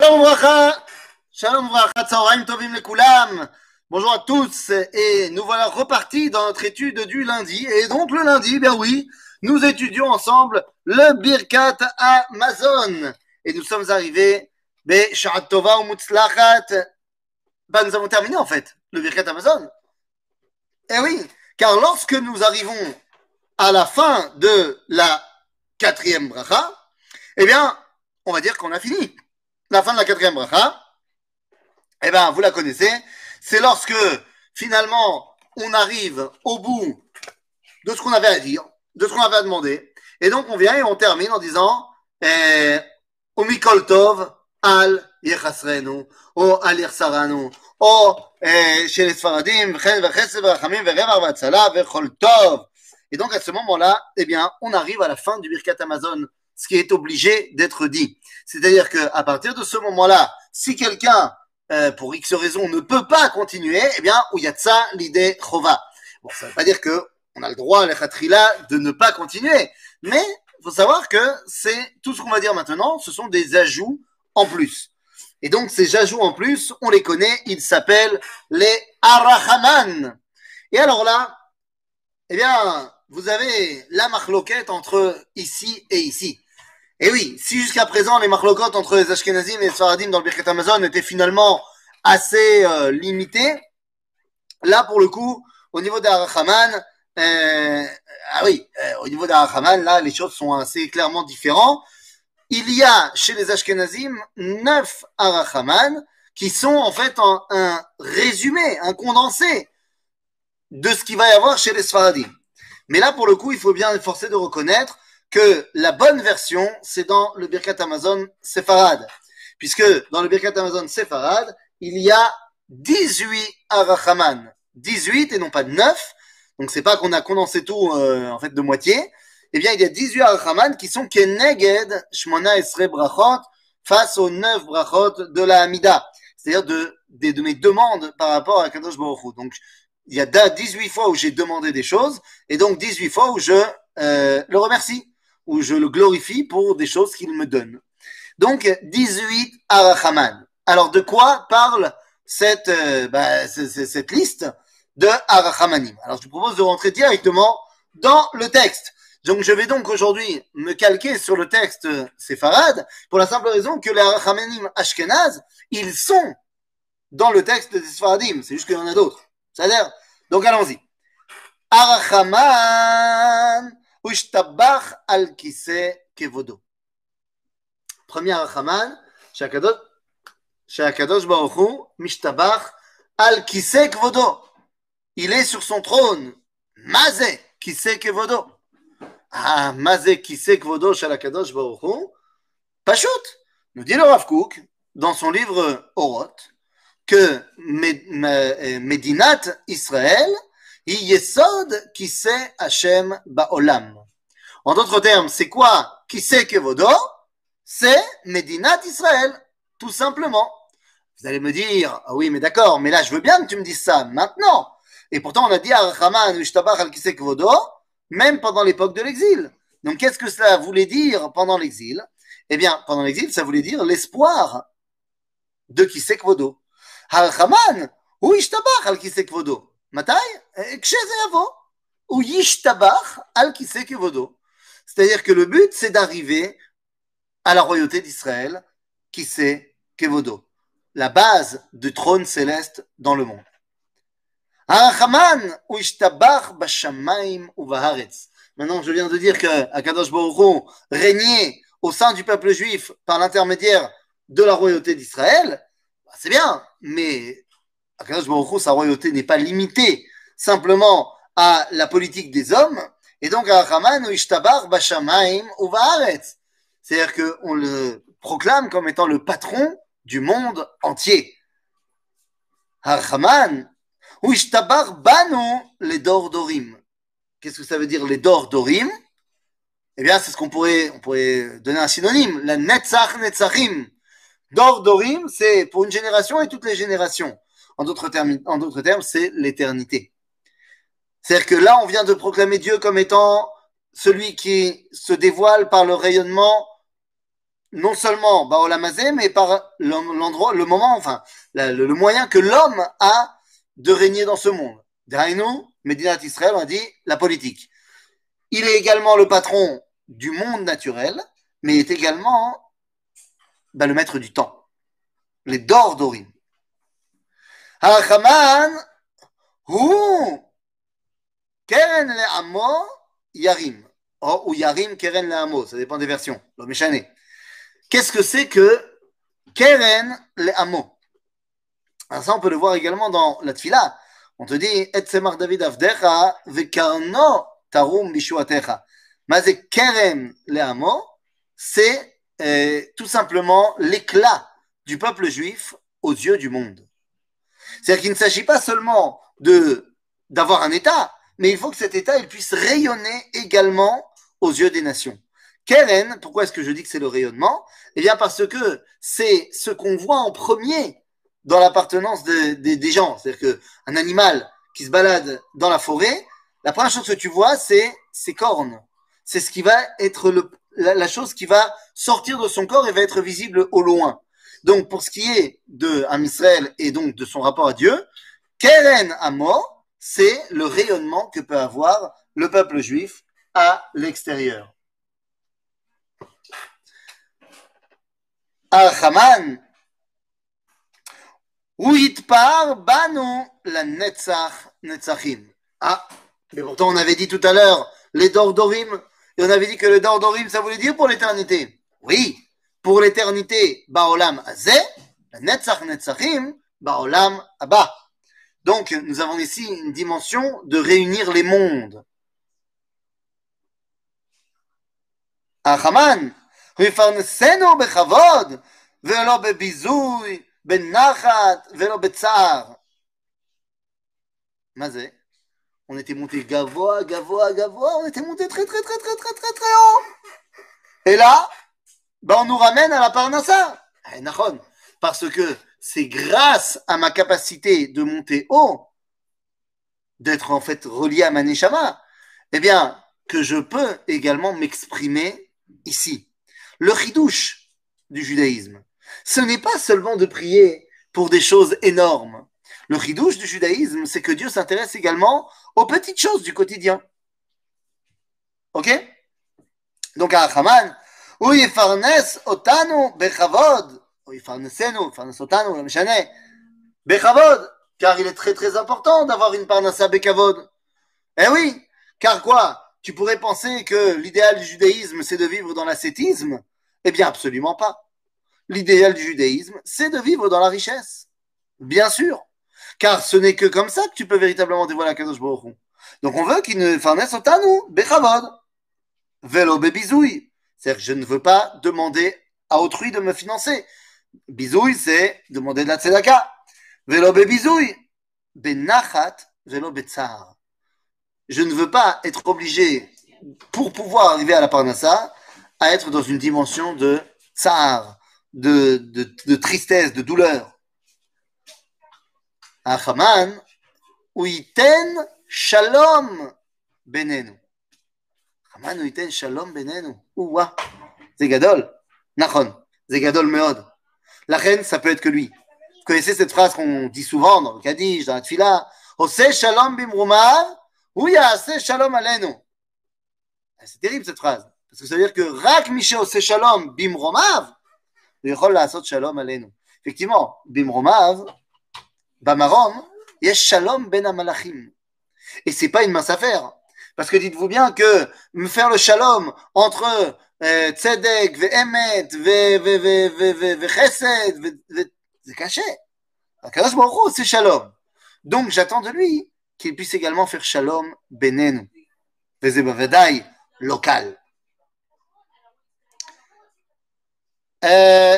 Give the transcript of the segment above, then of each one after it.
Shalom Bracha, Shalom Bracha, Tzaorayim Tovim Lekulam. Bonjour à tous et nous voilà repartis dans notre étude du lundi. Et donc le lundi, bien oui, nous étudions ensemble le Birkat Amazon. Et nous sommes arrivés, mais Tova ou. Ben, nous avons terminé en fait le Birkat Amazon. Eh oui, car lorsque nous arrivons à la fin de la quatrième bracha, eh bien, on va dire qu'on a fini. La fin de la quatrième bracha, eh bien, vous la connaissez, c'est lorsque finalement on arrive au bout de ce qu'on avait à dire, de ce qu'on avait à demander, et donc on vient et on termine en disant eh, Umikol Tov al Yechasrenu, ou al Yersaranu, eh, Tov. Et donc à ce moment-là, eh bien, on arrive à la fin du Birkat Amazon, ce qui est obligé d'être dit. C'est-à-dire que à partir de ce moment-là, si quelqu'un euh, pour X raison ne peut pas continuer, eh bien, où il ça l'idée chova. Bon, ça ne veut pas dire que on a le droit à l'echatrila de ne pas continuer, mais il faut savoir que c'est tout ce qu'on va dire maintenant, ce sont des ajouts en plus. Et donc ces ajouts en plus, on les connaît, ils s'appellent les arahaman. Et alors là, eh bien, vous avez la marloquette entre ici et ici. Et oui, si jusqu'à présent les marloquettes entre les Ashkenazim et les Sfaradim dans le Birkat Amazon étaient finalement assez euh, limitées, là pour le coup, au niveau d'Arachaman, euh, ah oui, euh, au niveau d'Arachaman, là les choses sont assez clairement différentes. Il y a chez les Ashkenazim neuf Arachaman qui sont en fait un, un résumé, un condensé de ce qu'il va y avoir chez les Sfaradim. Mais là, pour le coup, il faut bien forcer de reconnaître que la bonne version, c'est dans le Birkat Amazon Sefarad. Puisque dans le Birkat Amazon Sefarad, il y a 18 Arachaman. 18 et non pas 9. Donc c'est pas qu'on a condensé tout euh, en fait de moitié. Eh bien, il y a 18 Arachaman qui sont Keneged Shmona Esre Brachot face aux 9 Brachot de la Hamida. C'est-à-dire de, mes demandes par rapport à Kadosh Baruch. Donc, il y a 18 fois où j'ai demandé des choses et donc 18 fois où je euh, le remercie, où je le glorifie pour des choses qu'il me donne. Donc 18 Arachaman. Alors de quoi parle cette, euh, bah, cette liste de Arachamanim? Alors je vous propose de rentrer directement dans le texte. Donc je vais donc aujourd'hui me calquer sur le texte séfarade pour la simple raison que les Arachamanim Ashkenaz, ils sont dans le texte des Sfaradim. C'est juste qu'il y en a d'autres. C'est-à-dire, donc allons-y. Arachaman al kevodo. Premier Arachaman, Shakadosh Baruch Hu, mishtabach al kise kevodo. Il est sur son trône. Maze kise kevodo. Ah, Maze kise kevodo Shalakadosh Baruch Hu. Pashut, nous dit le Rav Kook dans son livre Oroth que Medinat Israël, Yesod qui sait Hashem Baolam. En d'autres termes, c'est quoi qui sait Kevodo C'est Medinat d'Israël, tout simplement. Vous allez me dire, ah oui, mais d'accord, mais là, je veux bien que tu me dises ça maintenant. Et pourtant, on a dit Arhaman al Kisek Vodo, même pendant l'époque de l'exil. Donc, qu'est-ce que cela voulait dire pendant l'exil? Eh bien, pendant l'exil, ça voulait dire l'espoir de qui sait Kisek Vodo. Arhaman ou Ishtabach al Kisek Vodo? מתי? כשזה יבוא. הוא ישתבח על כיסא כבודו. C'est-à-dire que le but, c'est d'arriver à la royauté d'Israël, qui c'est Kevodo, la base du trône céleste dans le monde. Arachaman ou ishtabach bashamaim ou vaharetz. Maintenant, je viens de dire que Akadosh Baruch régnait au sein du peuple juif par l'intermédiaire de la royauté d'Israël. C'est bien, mais Akadosh Baruch sa royauté n'est pas limitée simplement à la politique des hommes. Et donc. C'est-à-dire qu'on le proclame comme étant le patron du monde entier. Arachaman ou ishtabar banu les dordorim. Qu'est-ce que ça veut dire les dordorim Eh bien, c'est ce qu'on pourrait, on pourrait donner un synonyme. La netzach netzachim. Dor Dorim, c'est pour une génération et toutes les générations. En d'autres termes, c'est l'éternité. C'est-à-dire que là, on vient de proclamer Dieu comme étant celui qui se dévoile par le rayonnement non seulement Baolamazé, mais par l'endroit, le moment, enfin, le, moyen que l'homme a de régner dans ce monde. Dainu, Medinat Israël, on a dit la politique. Il est également le patron du monde naturel, mais il est également bah, le maître du temps. Les Dordorim. Ou Keren le Amo, Yarim. Ou Yarim Keren le Amo, ça dépend des versions. Qu'est-ce que c'est que Keren le Amo Alors ça, on peut le voir également dans la Tfila. On te dit, Et Semar David Avdecha, Vekarno Tarum Bishuatecha. Mais Keren le Amo, c'est euh, tout simplement l'éclat du peuple juif aux yeux du monde. C'est-à-dire qu'il ne s'agit pas seulement de d'avoir un État, mais il faut que cet État il puisse rayonner également aux yeux des nations. Keren, pourquoi est-ce que je dis que c'est le rayonnement? Eh bien parce que c'est ce qu'on voit en premier dans l'appartenance des gens. C'est-à-dire qu'un animal qui se balade dans la forêt, la première chose que tu vois, c'est ses cornes. C'est ce qui va être le, la, chose qui va sortir de son corps et va être visible au loin. Donc, pour ce qui est de et donc de son rapport à Dieu, Keren Amo, c'est le rayonnement que peut avoir le peuple juif à l'extérieur. Archaman, par Banu la Netzach Netzachim. Ah, mais pourtant on avait dit tout à l'heure les Dordorim et on avait dit que le Dordorim, ça voulait dire pour l'éternité. Oui, pour l'éternité, Baolam Azeh, Netzach Netzachim, Baolam Abba. Donc, nous avons ici une dimension de réunir les mondes. Achaman, ויפרנסנו בכבוד, ולא בביזוי, בנחת ולא בצער. מה זה? on était monté gavoa, gavoa, gavoa, on était monté très, très, très, très, très, très, très haut. Et là, ben on nous ramène à la Parnassa. Eh, Parce que c'est grâce à ma capacité de monter haut, d'être en fait relié à ma neshama, eh bien, que je peux également m'exprimer ici. Le ridouche du judaïsme, ce n'est pas seulement de prier pour des choses énormes. Le ridouche du judaïsme, c'est que Dieu s'intéresse également aux petites choses du quotidien. Ok? Donc à Haman, otanu bechavod, ou yifarnesenu, yifarnes otanu, le mishane, bechavod, car il est très très important d'avoir une parnassa bechavod. Eh oui, car quoi? Tu pourrais penser que l'idéal du judaïsme, c'est de vivre dans l'ascétisme? Eh bien, absolument pas. L'idéal du judaïsme, c'est de vivre dans la richesse. Bien sûr. Car ce n'est que comme ça que tu peux véritablement dévoiler la Kadosh Baruch Donc on veut qu'il ne farnesse nous, bechavod. Velo bebizouille. C'est-à-dire que je ne veux pas demander à autrui de me financer. Bizouille, c'est demander de la tzedaka. Velo bebizouille. Benachat, velo betzar. Je ne veux pas être obligé, pour pouvoir arriver à la parnassa, à être dans une dimension de tsar, de, tristesse, de douleur. Achaman, où shalom benenu. Achaman, où shalom benenu. Ouah, c'est gadol. Nachon, c'est gadol meod. La reine, ça peut être que lui. Vous connaissez cette phrase qu'on dit souvent dans le Kaddish, dans la Tfila Ose shalom bimrumav, ou yaase shalom alenu. C'est terrible cette phrase. Parce que ça veut dire que rak mishe ose shalom bimromav, il יכול לעשות shalom alenu. Effectivement, bimromav, Bamarom, yesh shalom ben amalachim. Et c'est pas une mince affaire. Parce que dites-vous bien que me faire le shalom entre euh, tzedek, ve'emet, ve'chesed, c'est caché. Akadosh Baruch c'est shalom. Donc j'attends de lui qu'il puisse également faire shalom benenu. Veze bavadai local. Euh,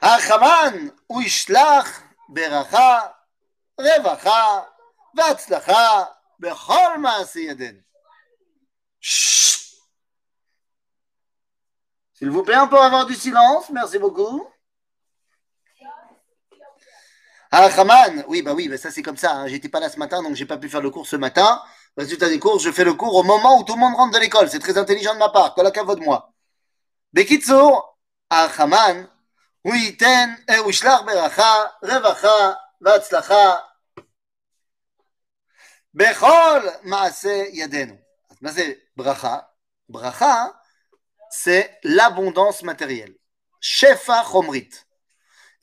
Achaman, ou ishlach, ברכה, רווחה והצלחה Bechol Maaseyadin. S'il vous plaît, on peut avoir du silence. Merci beaucoup. Ah, Haman, oui, bah oui, bah ça c'est comme ça. Hein. J'étais pas là ce matin, donc j'ai pas pu faire le cours ce matin. Résultat des cours, je fais le cours au moment où tout le monde rentre de l'école. C'est très intelligent de ma part. Kolaka de moi. Bekitsour, ah, Haman, Uiten, Eushlar eh, Beracha, Revacha, Vatzlacha, רווחה והצלחה בכל מעשה ידינו. אז מה זה ברכה? ברכה c'est l'abondance matérielle. Shefa chomrit.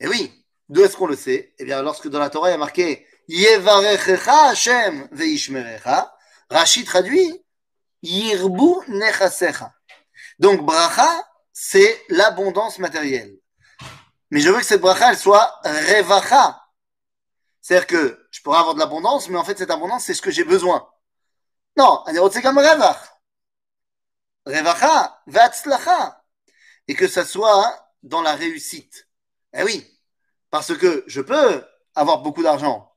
Et oui, d'où est-ce qu'on le sait Eh bien, lorsque dans la Torah il y a marqué Yevarechecha Hashem veishmerecha, Rashi traduit Yirbu nechasecha. Donc, bracha, c'est l'abondance matérielle. Mais je veux que cette bracha, elle soit revacha. C'est-à-dire que je pourrais avoir de l'abondance, mais en fait, cette abondance, c'est ce que j'ai besoin. Non, c'est comme revach. Revacha, vatzlacha. Et que ça soit dans la réussite. Eh oui, parce que je peux avoir beaucoup d'argent,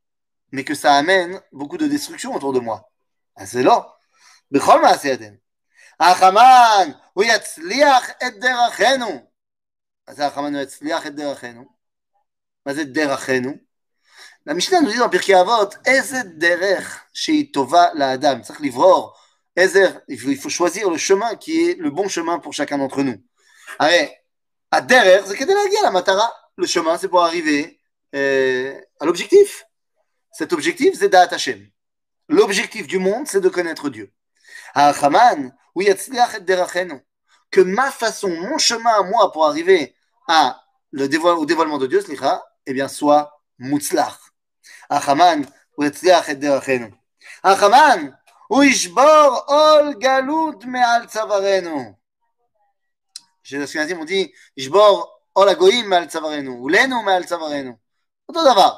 mais que ça amène beaucoup de destruction autour de moi. Ah, c'est là. בכל מעשה ידינו. החמן, הוא יצליח את דרכנו. מה זה החמן הוא יצליח את דרכנו? מה זה דרכנו? La Mishnah nous dit dans Pirkei Avot, derer tova la Adam. C'est-à-dire l'ivror, il faut choisir le chemin qui est le bon chemin pour chacun d'entre nous. Allez, à derer, c'est la matara. Le chemin, c'est pour arriver euh, à l'objectif. Cet objectif, c'est Da'at Hashem. L'objectif du monde, c'est de connaître Dieu. Ah, Achaman, oui, que ma façon, mon chemin à moi pour arriver à le dévoil, au dévoilement de Dieu, eh bien, soit Mutzlach. Hachaman, Hachaman, הוא ישבור עול גלות מעל צווארנו. שהאשכנזים dit, ישבור עול הגויים מעל צווארנו, ולנו מעל צווארנו. אותו דבר.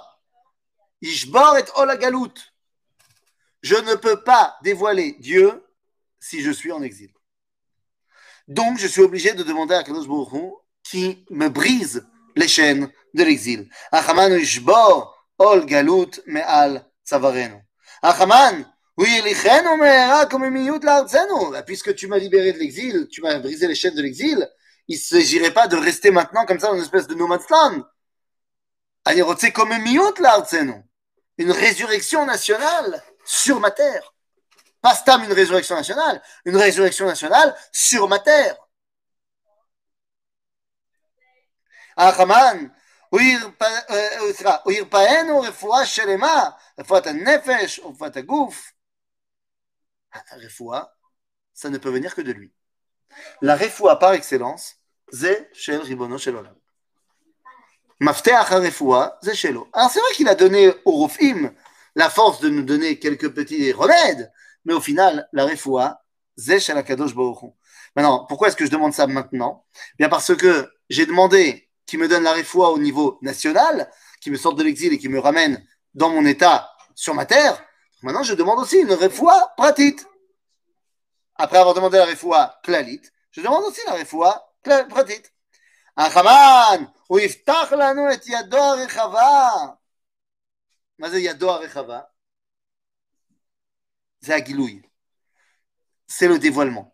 ישבור את עול הגלות. Je ne peux pas dévoiler Dieu si je suis en exil. Donc, je suis obligé de demander à Kadosh Baruch qui me brise les chaînes de l'exil. Achaman ishbor ol galut me'al tzavarenu. Achaman Puisque tu m'as libéré de l'exil, tu m'as brisé les chaînes de l'exil, il ne s'agirait pas de rester maintenant comme ça dans une espèce de no man's land. Une résurrection nationale sur ma terre. Pas stam une résurrection nationale, une résurrection nationale sur ma terre. Achaman, הוא ירפאנו רפואה שלמה, רפואת הנפש ורפואת הגוף. Refoua, ça ne peut venir que de lui. La refoua par excellence, c'est shel ribono shel olam. Mafteach refoua, c'est shelo. Alors c'est vrai qu'il a donné au Rofim la force de nous donner quelques petits remèdes, mais au final, la refoua, c'est shel akadosh baruch Maintenant, pourquoi est-ce que je demande ça maintenant Bien parce que j'ai demandé qu'il me donne la refoua au niveau national, qui me sorte de l'exil et qui me ramène dans mon état sur ma terre, Maintenant, je demande aussi une refoua pratique. Après avoir demandé la refoua klalit, je demande aussi la refoua pratique. החמן, הוא יפתח לנו את ידו הרחבה. מה זה ידו הרחבה? זה הגילוי. C'est le dévoilement.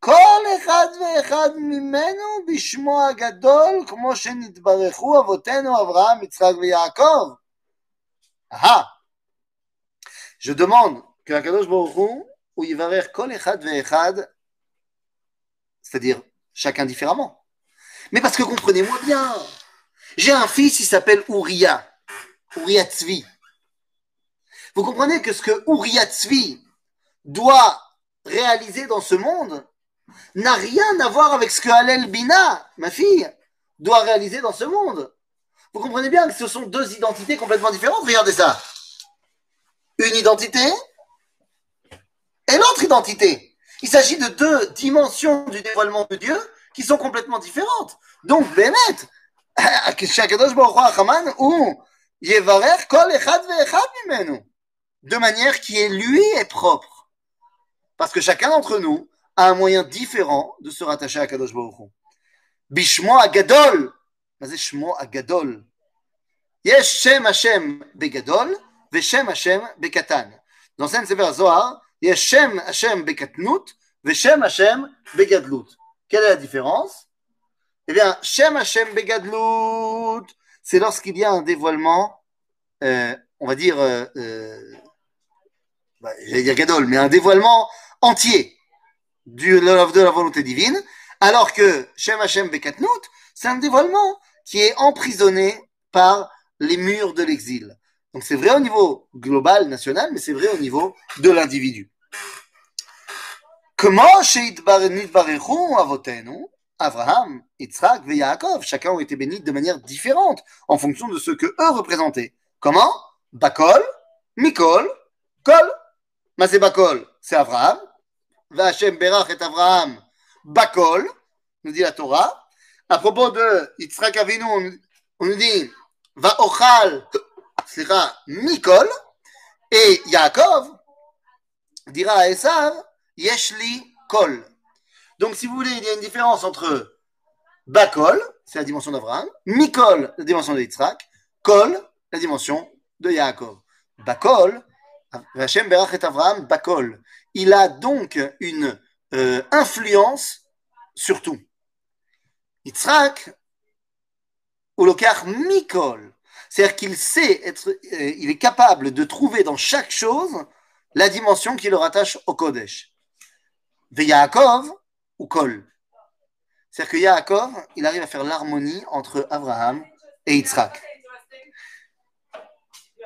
כל אחד ואחד ממנו בשמו הגדול, כמו שנתברכו אבותינו אברהם, יצחק ויעקב. אהה. Je demande que הקדוש ברוך הוא, הוא יברך כל אחד ואחד c'est-à-dire chacun différemment. Mais parce que comprenez-moi bien, j'ai un fils, il s'appelle Uriah, Uriah Tzvi. Vous comprenez que ce que Uriah Tzvi doit réaliser dans ce monde n'a rien à voir avec ce que Alel Bina, ma fille, doit réaliser dans ce monde. Vous comprenez bien que ce sont deux identités complètement différentes. Regardez ça. Une identité et l'autre identité. Il s'agit de deux dimensions du dévoilement de Dieu qui sont complètement différentes. Donc, Bémet, de manière qui est lui est propre. Parce que chacun d'entre nous un moyen différent de se rattacher à Kadosh Baruch Hu. Bishmo Agadol, c'est Shmo Agadol. Yesh Shem Hashem Begadol, Veshem Hashem Bekatan. Dans un Sefer Zohar, Yesh Shem Hashem Bekatnut, Veshem Hashem Begadlut. Quelle est la différence? Eh bien, Shem Hashem Begadlut, c'est lorsqu'il y a un dévoilement, euh, on va dire, euh, euh bah, dire Gadol, mais un dévoilement entier de la volonté divine, alors que Shem Hashem Bekatnut, c'est un dévoilement qui est emprisonné par les murs de l'exil. Donc c'est vrai au niveau global, national, mais c'est vrai au niveau de l'individu. Comment Abraham, Yitzhak et Yaakov, chacun ont été bénis de manière différente en fonction de ce que eux représentaient. Comment? Bakol, Mikol, Kol. C'est Bakol, c'est Abraham. Vachem Berach et Abraham, Bakol, nous dit la Torah. À propos de Yitzhak Avinu, on nous dit Va Ochal, sera Mikol. Et Yaakov dira à Esav Yeshli Kol. Donc, si vous voulez, il y a une différence entre Bakol, c'est la dimension d'Abraham, Mikol, la dimension de Yitzhak, Kol, la dimension de Yaakov. Bakol, Abraham, Bakol. Il a donc une euh, influence sur tout. Yitzhak, ou Mikol. C'est-à-dire qu'il sait être, euh, il est capable de trouver dans chaque chose la dimension qui le rattache au Kodesh. De Yaakov, ou Kol. C'est-à-dire que Yaakov, il arrive à faire l'harmonie entre Abraham et Yitzhak.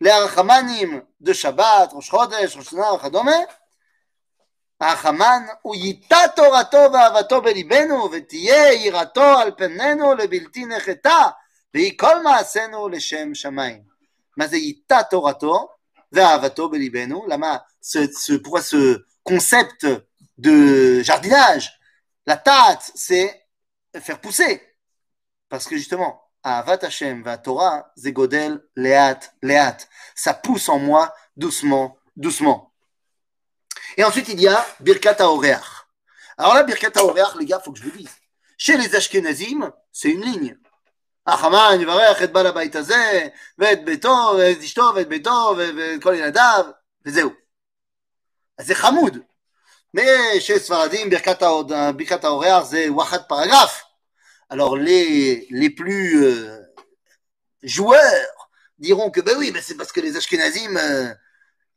les Archamanim de Shabbat, Rosh Chodesh, Rosh Hashanah, Chadome. הרחמן הוא ייטה תורתו ואהבתו בליבנו ותהיה יראתו על פנינו לבלתי נחתה והיא כל מעשינו לשם שמיים. מה זה ייטה תורתו ואהבתו בליבנו? למה ce, ce, pourquoi ce concept de jardinage la tâte, c'est faire pousser. Parce que justement, Avat Hashem va Torah, Zegodel, Leat, Leat. Ça pousse en moi doucement, doucement. Et ensuite, il y a Birkat Oreach. Alors là, Birkat Oreach, les gars, faut que je vous dise. Chez les Ashkenazim, c'est une ligne. החמן יברך את בעל הבית הזה, ואת ביתו, ואת אשתו, ואת ביתו, ואת כל ילדיו, וזהו. אז זה חמוד. Mais chez Sfaradim, Birkat Aorear, c'est Wachat paragraphe. Alors les, les plus euh, joueurs diront que ben oui, ben c'est parce que les Ashkenazim,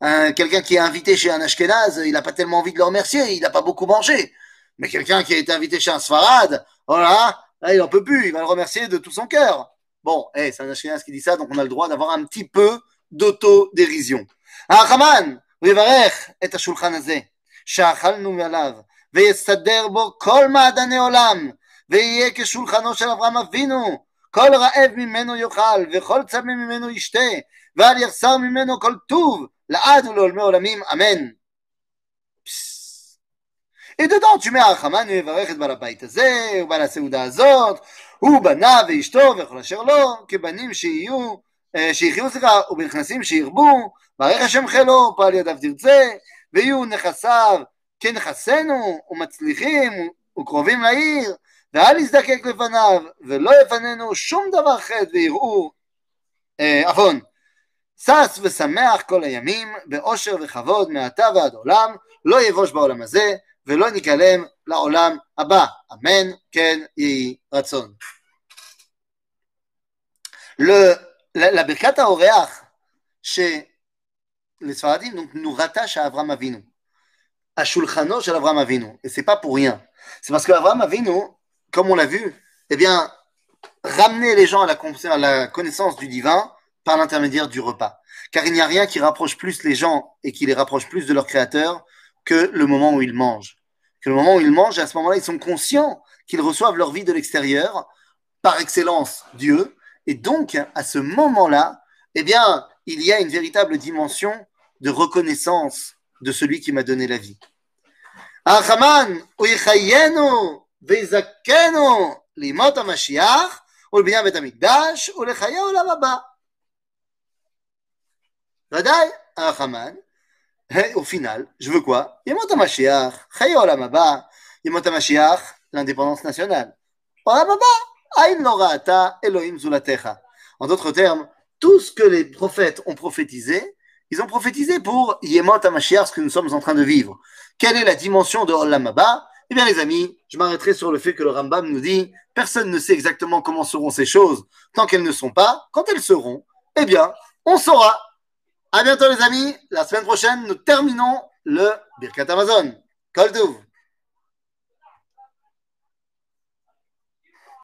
euh, quelqu'un qui est invité chez un Ashkenaz, il n'a pas tellement envie de le remercier, il n'a pas beaucoup mangé. Mais quelqu'un qui a été invité chez un Sfarad, voilà, là, il n'en peut plus, il va le remercier de tout son cœur. Bon, hey, c'est un Ashkenaz qui dit ça, donc on a le droit d'avoir un petit peu d'autodérision. Ah, Haman, et Ashulchan שאכלנו מעליו, ויסדר בו כל מעדני עולם, ויהיה כשולחנו של אברהם אבינו, כל רעב ממנו יאכל, וכל צמא ממנו ישתה, ואל יחסר ממנו כל טוב, לעד ולעולמי עולמים, אמן. Tu mets Achaman, הוא יברך את בעל הבית הזה, ובעל הסעודה הזאת, הוא בנה ואשתו וכל אשר לו, כבנים שיהיו, שיחיו סליחה, ובנכנסים שירבו, ברך השם חילו, פעל ידיו תרצה, ויהיו נכסיו כנכסינו ומצליחים וקרובים לעיר, ואל יזדקק לפניו, ולא יפננו שום דבר חטא ויראו עוון. שש ושמח כל הימים, באושר וכבוד מעתה ועד עולם, לא יבוש בעולם הזה, ולא ניכלם לעולם הבא. אמן, כן יהי רצון. לברכת האורח, לספרדים nous rattache à Abraham Avinu, à Shulchano chez Abraham Avinu. Et c'est pas pour rien. C'est parce qu'Abraham Avinu, comme on l'a vu, eh bien, ramener les gens à la, connaissance du divin par l'intermédiaire du repas. Car il n'y a rien qui rapproche plus les gens et qui les rapproche plus de leur créateur que le moment où ils mangent. Que le moment où ils mangent, à ce moment-là, ils sont conscients qu'ils reçoivent leur vie de l'extérieur, par excellence Dieu. Et donc, à ce moment-là, eh bien, il y a une véritable dimension de reconnaissance de celui qui m'a donné la vie. Achaman, Uychayenu, Vezakenu, Limot HaMashiach, ולבניין בית המקדש ולחיי העולם הבא. ודאי, הרחמן, au final, je veux quoi ימות המשיח, חיי העולם הבא, ימות המשיח, l'indépendance nationale. עולם הבא, עין לא ראתה אלוהים זולתך. En d'autres termes, tout ce que les prophètes ont prophétisé, ils ont prophétisé pour Yemot HaMashiach, ce que nous sommes en train de vivre. Quelle est la dimension de Olam Abba eh bien, les amis, je m'arrêterai sur le fait que le Rambam nous dit personne ne sait exactement comment seront ces choses tant qu'elles ne sont pas. Quand elles seront, eh bien, on saura. À bientôt, les amis. La semaine prochaine, nous terminons le Birkat Amazon. Kol